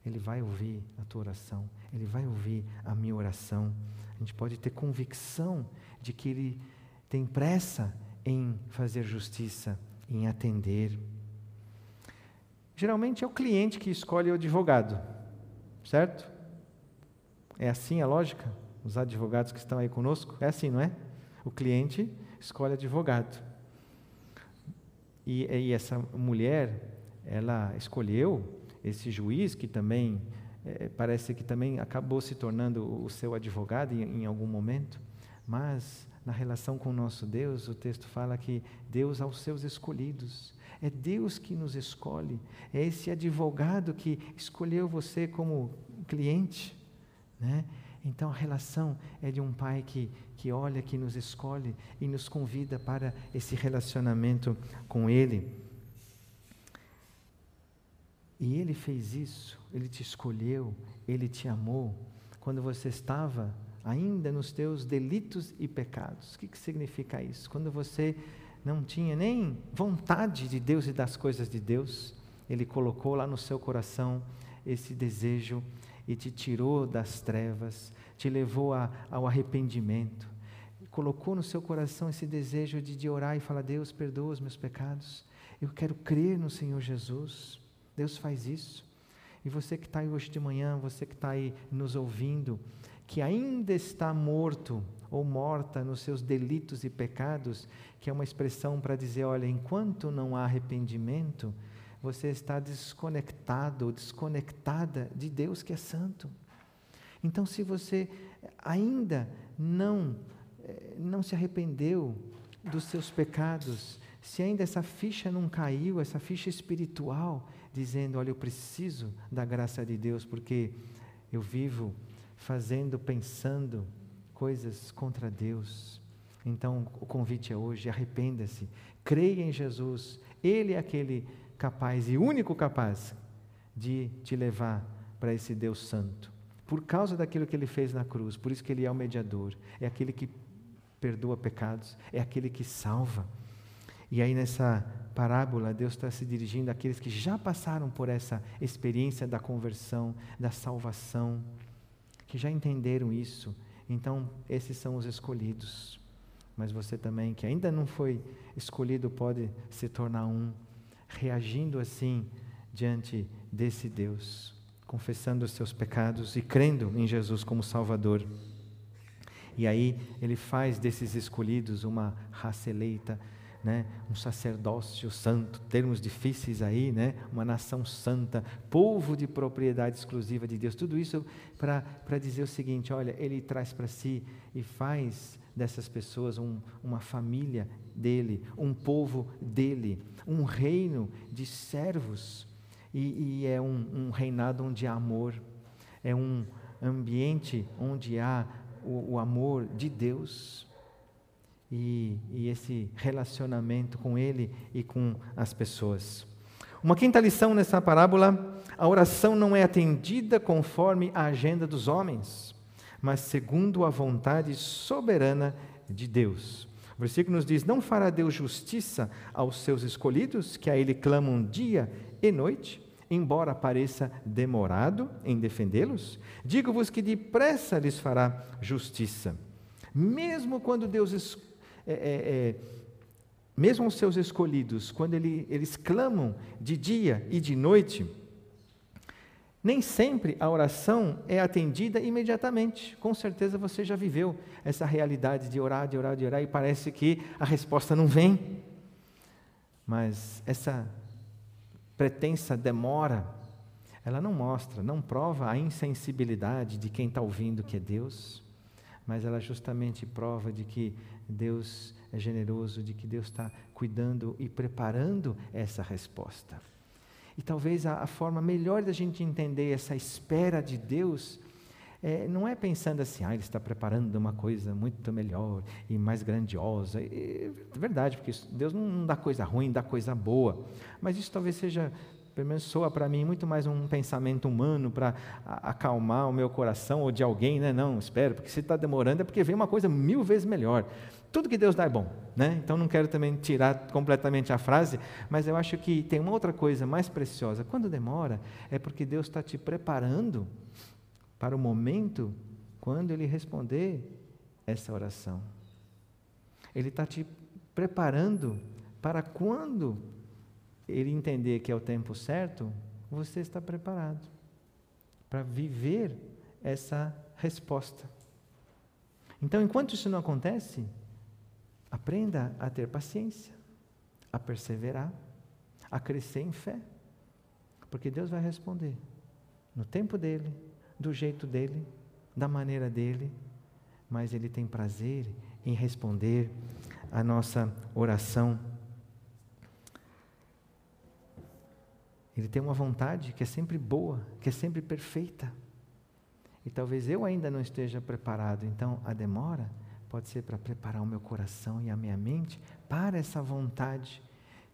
Ele vai ouvir a tua oração, Ele vai ouvir a minha oração. A gente pode ter convicção de que Ele tem pressa em fazer justiça, em atender. Geralmente é o cliente que escolhe o advogado, certo? É assim a lógica? Os advogados que estão aí conosco? É assim, não é? O cliente escolhe advogado. E, e essa mulher, ela escolheu esse juiz que também é, parece que também acabou se tornando o seu advogado em, em algum momento, mas na relação com o nosso Deus, o texto fala que Deus aos seus escolhidos. É Deus que nos escolhe. É esse advogado que escolheu você como cliente. Né? Então a relação é de um pai que, que olha, que nos escolhe e nos convida para esse relacionamento com Ele. E Ele fez isso, Ele te escolheu, Ele te amou, quando você estava ainda nos teus delitos e pecados. O que, que significa isso? Quando você não tinha nem vontade de Deus e das coisas de Deus, Ele colocou lá no seu coração esse desejo e te tirou das trevas, te levou a, ao arrependimento, colocou no seu coração esse desejo de, de orar e falar: Deus, perdoa os meus pecados, eu quero crer no Senhor Jesus. Deus faz isso. E você que está aí hoje de manhã, você que está aí nos ouvindo, que ainda está morto ou morta nos seus delitos e pecados, que é uma expressão para dizer: olha, enquanto não há arrependimento, você está desconectado ou desconectada de Deus que é santo. Então, se você ainda não, eh, não se arrependeu dos seus pecados, se ainda essa ficha não caiu, essa ficha espiritual, dizendo: Olha, eu preciso da graça de Deus, porque eu vivo fazendo, pensando coisas contra Deus. Então, o convite é hoje: arrependa-se, creia em Jesus, Ele é aquele capaz e único capaz de te levar para esse Deus Santo. Por causa daquilo que ele fez na cruz, por isso que ele é o mediador, é aquele que perdoa pecados, é aquele que salva. E aí nessa parábola, Deus está se dirigindo àqueles que já passaram por essa experiência da conversão, da salvação, que já entenderam isso. Então, esses são os escolhidos. Mas você também, que ainda não foi escolhido, pode se tornar um, reagindo assim diante desse Deus, confessando os seus pecados e crendo em Jesus como Salvador. E aí ele faz desses escolhidos uma raça eleita, né? um sacerdócio santo, termos difíceis aí, né? uma nação santa, povo de propriedade exclusiva de Deus. Tudo isso para dizer o seguinte: olha, ele traz para si e faz dessas pessoas um, uma família dele, um povo dele, um reino de servos. E, e é um, um reinado onde há amor, é um ambiente onde há o, o amor de Deus e, e esse relacionamento com Ele e com as pessoas. Uma quinta lição nessa parábola: a oração não é atendida conforme a agenda dos homens, mas segundo a vontade soberana de Deus. O versículo nos diz: Não fará Deus justiça aos seus escolhidos, que a Ele clamam dia e noite, embora pareça demorado em defendê-los? Digo-vos que depressa lhes fará justiça. Mesmo quando Deus é, é, é, mesmo os seus escolhidos, quando ele, eles clamam de dia e de noite, nem sempre a oração é atendida imediatamente. Com certeza você já viveu essa realidade de orar, de orar, de orar e parece que a resposta não vem. Mas essa pretensa demora, ela não mostra, não prova a insensibilidade de quem está ouvindo que é Deus, mas ela justamente prova de que Deus é generoso, de que Deus está cuidando e preparando essa resposta. E talvez a, a forma melhor da gente entender essa espera de Deus é, não é pensando assim, ah, ele está preparando uma coisa muito melhor e mais grandiosa. É verdade, porque Deus não dá coisa ruim, dá coisa boa. Mas isso talvez seja, pelo menos soa para mim, muito mais um pensamento humano para acalmar o meu coração ou de alguém, né? Não, espera, porque se está demorando é porque vem uma coisa mil vezes melhor. Tudo que Deus dá é bom, né? Então não quero também tirar completamente a frase, mas eu acho que tem uma outra coisa mais preciosa. Quando demora, é porque Deus está te preparando para o momento quando Ele responder essa oração. Ele está te preparando para quando Ele entender que é o tempo certo, você está preparado para viver essa resposta. Então, enquanto isso não acontece, Aprenda a ter paciência, a perseverar, a crescer em fé. Porque Deus vai responder no tempo dele, do jeito dele, da maneira dele, mas ele tem prazer em responder a nossa oração. Ele tem uma vontade que é sempre boa, que é sempre perfeita. E talvez eu ainda não esteja preparado, então a demora pode ser para preparar o meu coração e a minha mente para essa vontade.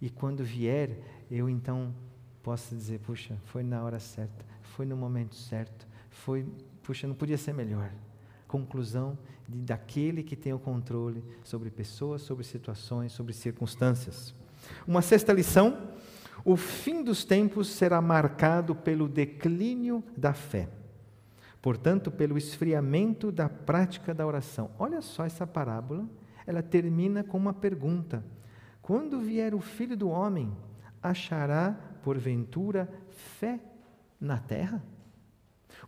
E quando vier, eu então posso dizer: puxa, foi na hora certa, foi no momento certo, foi, puxa, não podia ser melhor. Conclusão de, daquele que tem o controle sobre pessoas, sobre situações, sobre circunstâncias. Uma sexta lição: o fim dos tempos será marcado pelo declínio da fé portanto, pelo esfriamento da prática da oração. Olha só essa parábola, ela termina com uma pergunta: Quando vier o filho do homem, achará, porventura, fé na terra?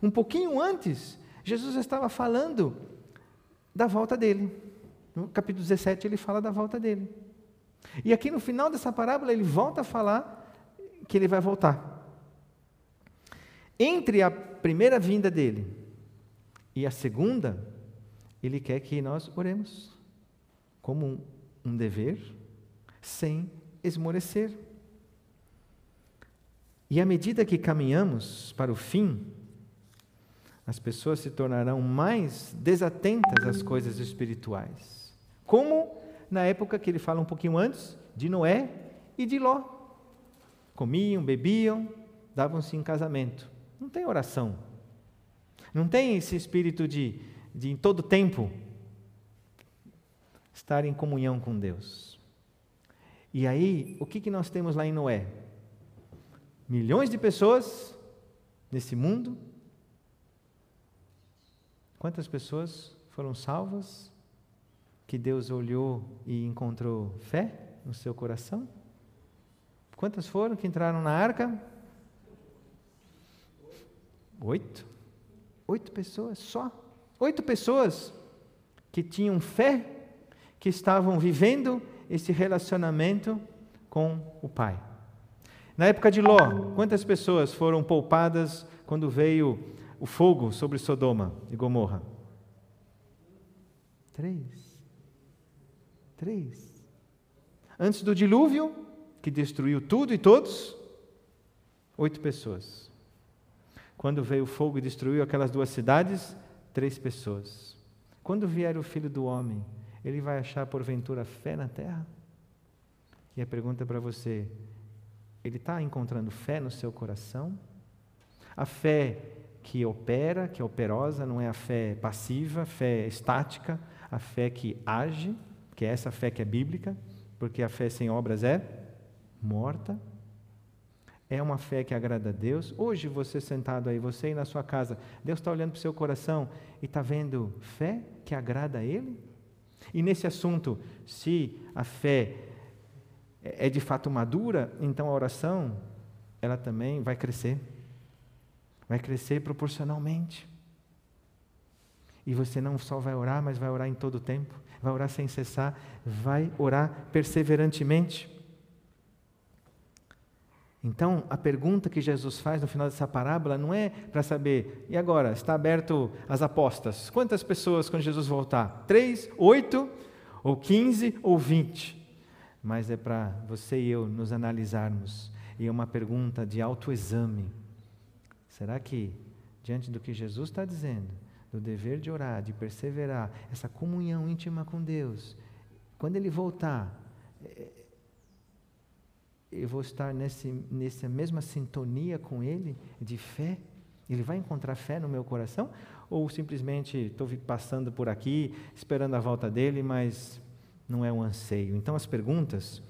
Um pouquinho antes, Jesus estava falando da volta dele. No capítulo 17, ele fala da volta dele. E aqui no final dessa parábola, ele volta a falar que ele vai voltar. Entre a primeira vinda dele e a segunda, ele quer que nós oremos como um, dever, sem esmorecer. E à medida que caminhamos para o fim, as pessoas se tornarão mais desatentas às coisas espirituais, Como na época que ele fala um pouquinho antes, de Noé e de Ló. Comiam, bebiam, davam-se em casamento. Não tem oração. Não tem esse espírito de, de em todo tempo, estar em comunhão com Deus. E aí, o que, que nós temos lá em Noé? Milhões de pessoas nesse mundo. Quantas pessoas foram salvas? Que Deus olhou e encontrou fé no seu coração? Quantas foram que entraram na arca? Oito. Oito pessoas só. Oito pessoas que tinham fé, que estavam vivendo esse relacionamento com o Pai. Na época de Ló, quantas pessoas foram poupadas quando veio o fogo sobre Sodoma e Gomorra? Três. Três. Antes do dilúvio, que destruiu tudo e todos, oito pessoas. Quando veio o fogo e destruiu aquelas duas cidades, três pessoas. Quando vier o filho do homem, ele vai achar porventura fé na terra? E a pergunta para você: ele está encontrando fé no seu coração? A fé que opera, que é operosa, não é a fé passiva, fé estática, a fé que age, que é essa fé que é bíblica, porque a fé sem obras é morta. É uma fé que agrada a Deus. Hoje, você sentado aí, você aí na sua casa, Deus está olhando para o seu coração e está vendo fé que agrada a Ele? E nesse assunto, se a fé é de fato madura, então a oração, ela também vai crescer. Vai crescer proporcionalmente. E você não só vai orar, mas vai orar em todo o tempo, vai orar sem cessar, vai orar perseverantemente. Então, a pergunta que Jesus faz no final dessa parábola não é para saber, e agora, está aberto as apostas? Quantas pessoas quando Jesus voltar? Três, oito, ou quinze, ou vinte? Mas é para você e eu nos analisarmos. E é uma pergunta de autoexame. Será que, diante do que Jesus está dizendo, do dever de orar, de perseverar, essa comunhão íntima com Deus, quando Ele voltar, eu vou estar nesse, nessa mesma sintonia com Ele, de fé? Ele vai encontrar fé no meu coração? Ou simplesmente estou passando por aqui, esperando a volta dele, mas não é um anseio? Então, as perguntas,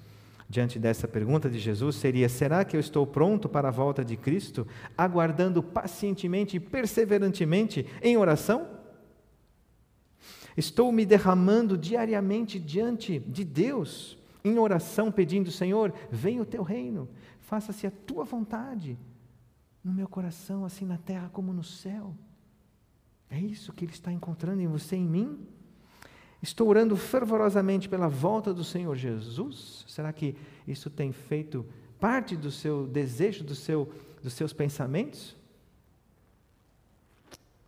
diante dessa pergunta de Jesus, seria: será que eu estou pronto para a volta de Cristo, aguardando pacientemente e perseverantemente em oração? Estou me derramando diariamente diante de Deus em oração pedindo: Senhor, venha o teu reino, faça-se a tua vontade, no meu coração, assim na terra como no céu. É isso que Ele está encontrando em você e em mim? Estou orando fervorosamente pela volta do Senhor Jesus? Será que isso tem feito parte do seu desejo, do seu, dos seus pensamentos?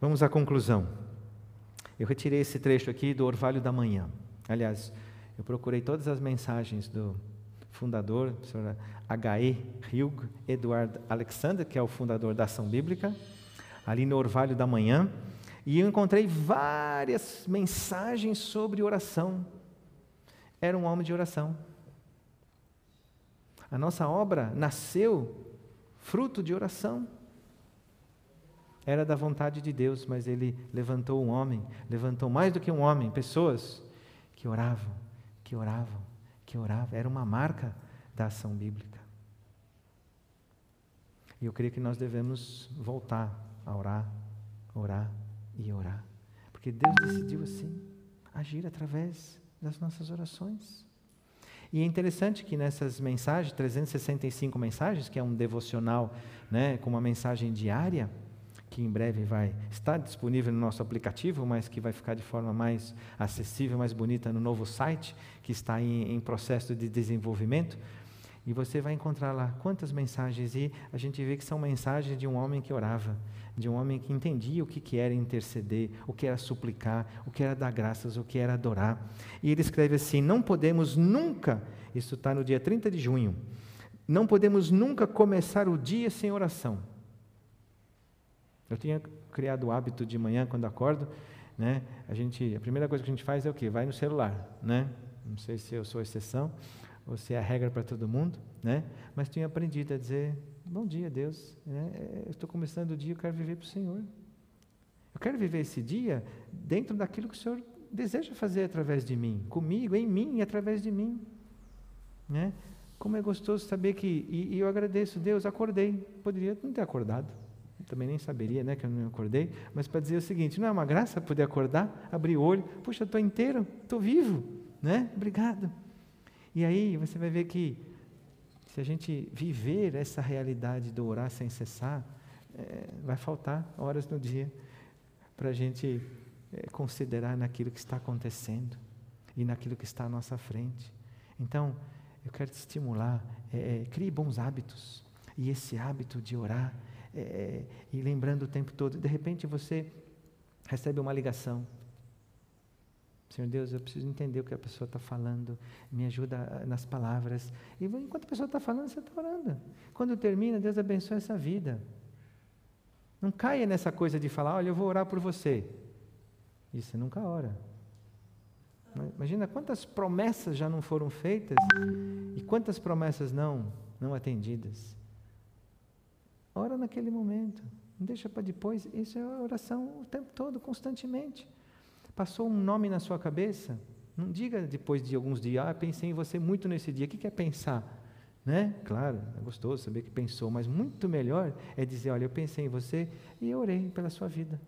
Vamos à conclusão. Eu retirei esse trecho aqui do Orvalho da Manhã. Aliás, eu procurei todas as mensagens do fundador, senhor H.E. Hugh Edward Alexander, que é o fundador da Ação Bíblica, ali no Orvalho da Manhã, e eu encontrei várias mensagens sobre oração. Era um homem de oração. A nossa obra nasceu fruto de oração. Era da vontade de Deus, mas ele levantou um homem, levantou mais do que um homem, pessoas que oravam, que oravam, que oravam. Era uma marca da ação bíblica. E eu creio que nós devemos voltar a orar, orar e orar. Porque Deus decidiu assim, agir através das nossas orações. E é interessante que nessas mensagens, 365 mensagens, que é um devocional né, com uma mensagem diária, que em breve vai estar disponível no nosso aplicativo, mas que vai ficar de forma mais acessível, mais bonita no novo site, que está em, em processo de desenvolvimento. E você vai encontrar lá quantas mensagens, e a gente vê que são mensagens de um homem que orava, de um homem que entendia o que, que era interceder, o que era suplicar, o que era dar graças, o que era adorar. E ele escreve assim: Não podemos nunca, isso está no dia 30 de junho, não podemos nunca começar o dia sem oração. Eu tinha criado o hábito de manhã, quando acordo, né? A gente, a primeira coisa que a gente faz é o quê? Vai no celular, né? Não sei se eu sou exceção ou se é a regra para todo mundo, né? Mas tenho aprendido a dizer bom dia, Deus. Né? É, eu estou começando o dia, eu quero viver para o Senhor. Eu quero viver esse dia dentro daquilo que o Senhor deseja fazer através de mim, comigo, em mim e através de mim, né? Como é gostoso saber que e, e eu agradeço Deus, acordei. Poderia não ter acordado também nem saberia né, que eu não acordei, mas para dizer o seguinte: não é uma graça poder acordar, abrir o olho, puxa, estou inteiro, estou vivo, né? Obrigado. E aí você vai ver que se a gente viver essa realidade do orar sem cessar, é, vai faltar horas no dia para a gente é, considerar naquilo que está acontecendo e naquilo que está à nossa frente. Então, eu quero te estimular, é, crie bons hábitos. E esse hábito de orar, é, e lembrando o tempo todo. De repente você recebe uma ligação. Senhor Deus, eu preciso entender o que a pessoa está falando, me ajuda ah, nas palavras. E enquanto a pessoa está falando, você está orando. Quando termina, Deus abençoe essa vida. Não caia nessa coisa de falar, olha, eu vou orar por você. E você nunca ora. Imagina quantas promessas já não foram feitas e quantas promessas não, não atendidas. Ora naquele momento. Não deixa para depois. Isso é oração o tempo todo, constantemente. Passou um nome na sua cabeça? Não diga depois de alguns dias, ah, pensei em você muito nesse dia. O que é pensar? Né? Claro, é gostoso saber que pensou, mas muito melhor é dizer, olha, eu pensei em você e orei pela sua vida.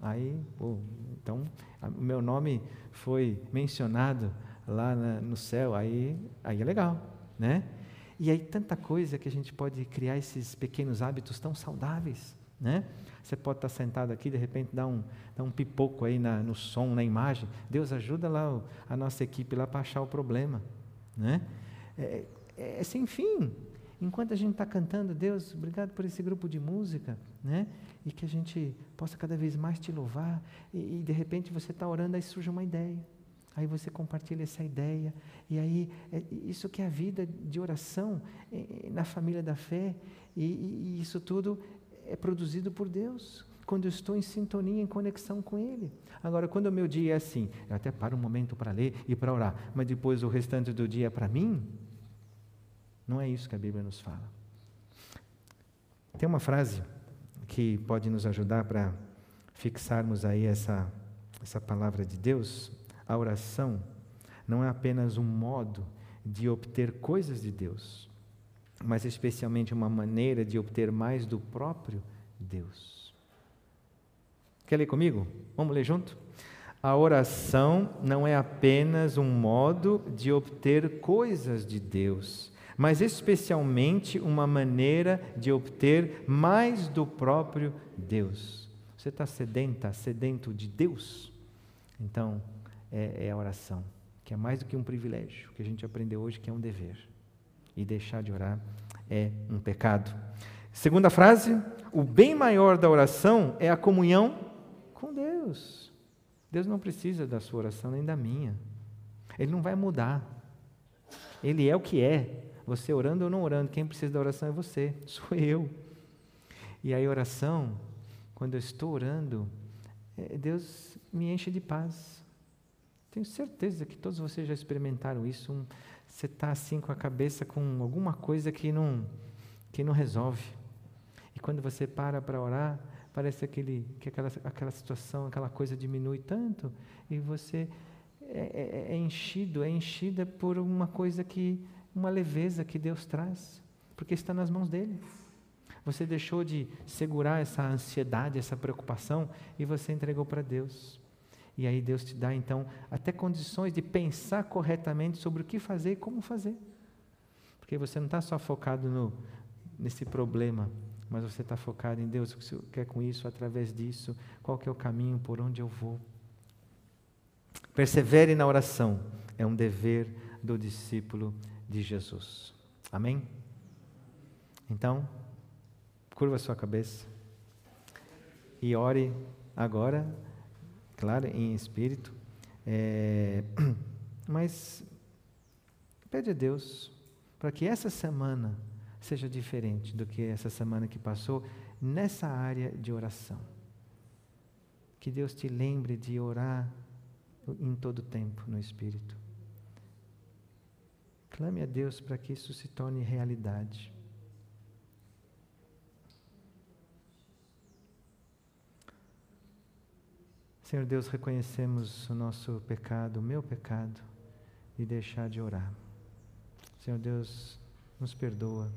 Aí, pô, então, o meu nome foi mencionado lá na, no céu, aí, aí é legal, né? E aí tanta coisa que a gente pode criar esses pequenos hábitos tão saudáveis, né? Você pode estar sentado aqui, de repente dá um, dá um pipoco aí na, no som, na imagem. Deus ajuda lá a nossa equipe lá para achar o problema, né? É, é, é sem fim. Enquanto a gente está cantando, Deus, obrigado por esse grupo de música, né? E que a gente possa cada vez mais te louvar. E, e de repente você está orando, aí surge uma ideia. Aí você compartilha essa ideia, e aí é, isso que é a vida de oração é, na família da fé, e, e, isso tudo é produzido por Deus, quando eu estou em sintonia, em conexão com Ele. Agora, quando o meu dia é assim, eu até paro um momento para ler e para orar, mas depois o restante do dia é para mim, não é isso que a Bíblia nos fala. Tem uma frase que pode nos ajudar para fixarmos aí essa, essa palavra de Deus, a oração não é apenas um modo de obter coisas de Deus, mas especialmente uma maneira de obter mais do próprio Deus. Quer ler comigo? Vamos ler junto? A oração não é apenas um modo de obter coisas de Deus, mas especialmente uma maneira de obter mais do próprio Deus. Você está sedenta, sedento de Deus? Então, é, é a oração, que é mais do que um privilégio, que a gente aprendeu hoje que é um dever. E deixar de orar é um pecado. Segunda frase: o bem maior da oração é a comunhão com Deus. Deus não precisa da sua oração nem da minha. Ele não vai mudar. Ele é o que é. Você orando ou não orando, quem precisa da oração é você, <laughs> sou eu. E aí, oração, quando eu estou orando, é, Deus me enche de paz. Tenho certeza que todos vocês já experimentaram isso. Um, você está assim com a cabeça com alguma coisa que não, que não resolve. E quando você para para orar, parece aquele, que aquela, aquela situação, aquela coisa diminui tanto, e você é, é, é enchido, é enchida por uma coisa que, uma leveza que Deus traz, porque está nas mãos dele. Você deixou de segurar essa ansiedade, essa preocupação, e você entregou para Deus. E aí Deus te dá então até condições de pensar corretamente sobre o que fazer e como fazer. Porque você não está só focado no, nesse problema, mas você está focado em Deus, o que você quer com isso, através disso, qual que é o caminho, por onde eu vou. Persevere na oração, é um dever do discípulo de Jesus. Amém? Então, curva sua cabeça e ore agora claro, em espírito. É, <clears throat> mas pede a Deus para que essa semana seja diferente do que essa semana que passou nessa área de oração. Que Deus te lembre de orar em todo tempo no Espírito. Clame a Deus para que isso se torne realidade. Senhor Deus, reconhecemos o nosso pecado, o meu pecado, e deixar de orar. Senhor Deus, nos perdoa.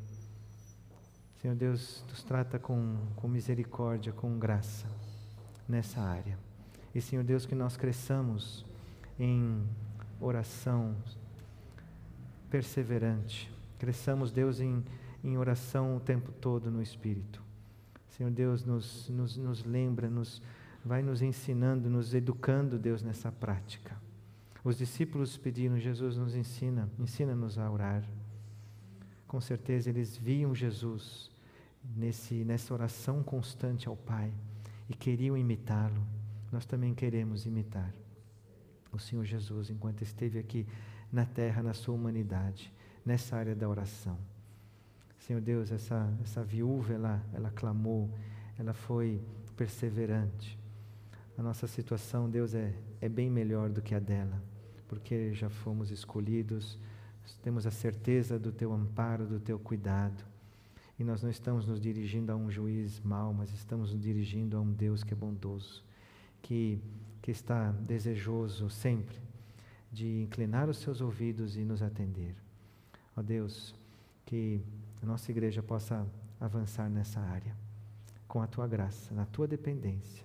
Senhor Deus, nos trata com, com misericórdia, com graça nessa área. E Senhor Deus, que nós cresçamos em oração perseverante. Cresçamos, Deus, em, em oração o tempo todo no Espírito. Senhor Deus, nos, nos, nos lembra, nos vai nos ensinando, nos educando, Deus, nessa prática. Os discípulos pediram, Jesus nos ensina, ensina-nos a orar. Com certeza eles viam Jesus nesse, nessa oração constante ao Pai e queriam imitá-lo. Nós também queremos imitar o Senhor Jesus enquanto esteve aqui na terra, na sua humanidade, nessa área da oração. Senhor Deus, essa, essa viúva, ela, ela clamou, ela foi perseverante. A nossa situação, Deus, é, é bem melhor do que a dela, porque já fomos escolhidos, temos a certeza do teu amparo, do teu cuidado. E nós não estamos nos dirigindo a um juiz mau, mas estamos nos dirigindo a um Deus que é bondoso, que, que está desejoso sempre de inclinar os seus ouvidos e nos atender. Ó Deus, que a nossa igreja possa avançar nessa área, com a tua graça, na tua dependência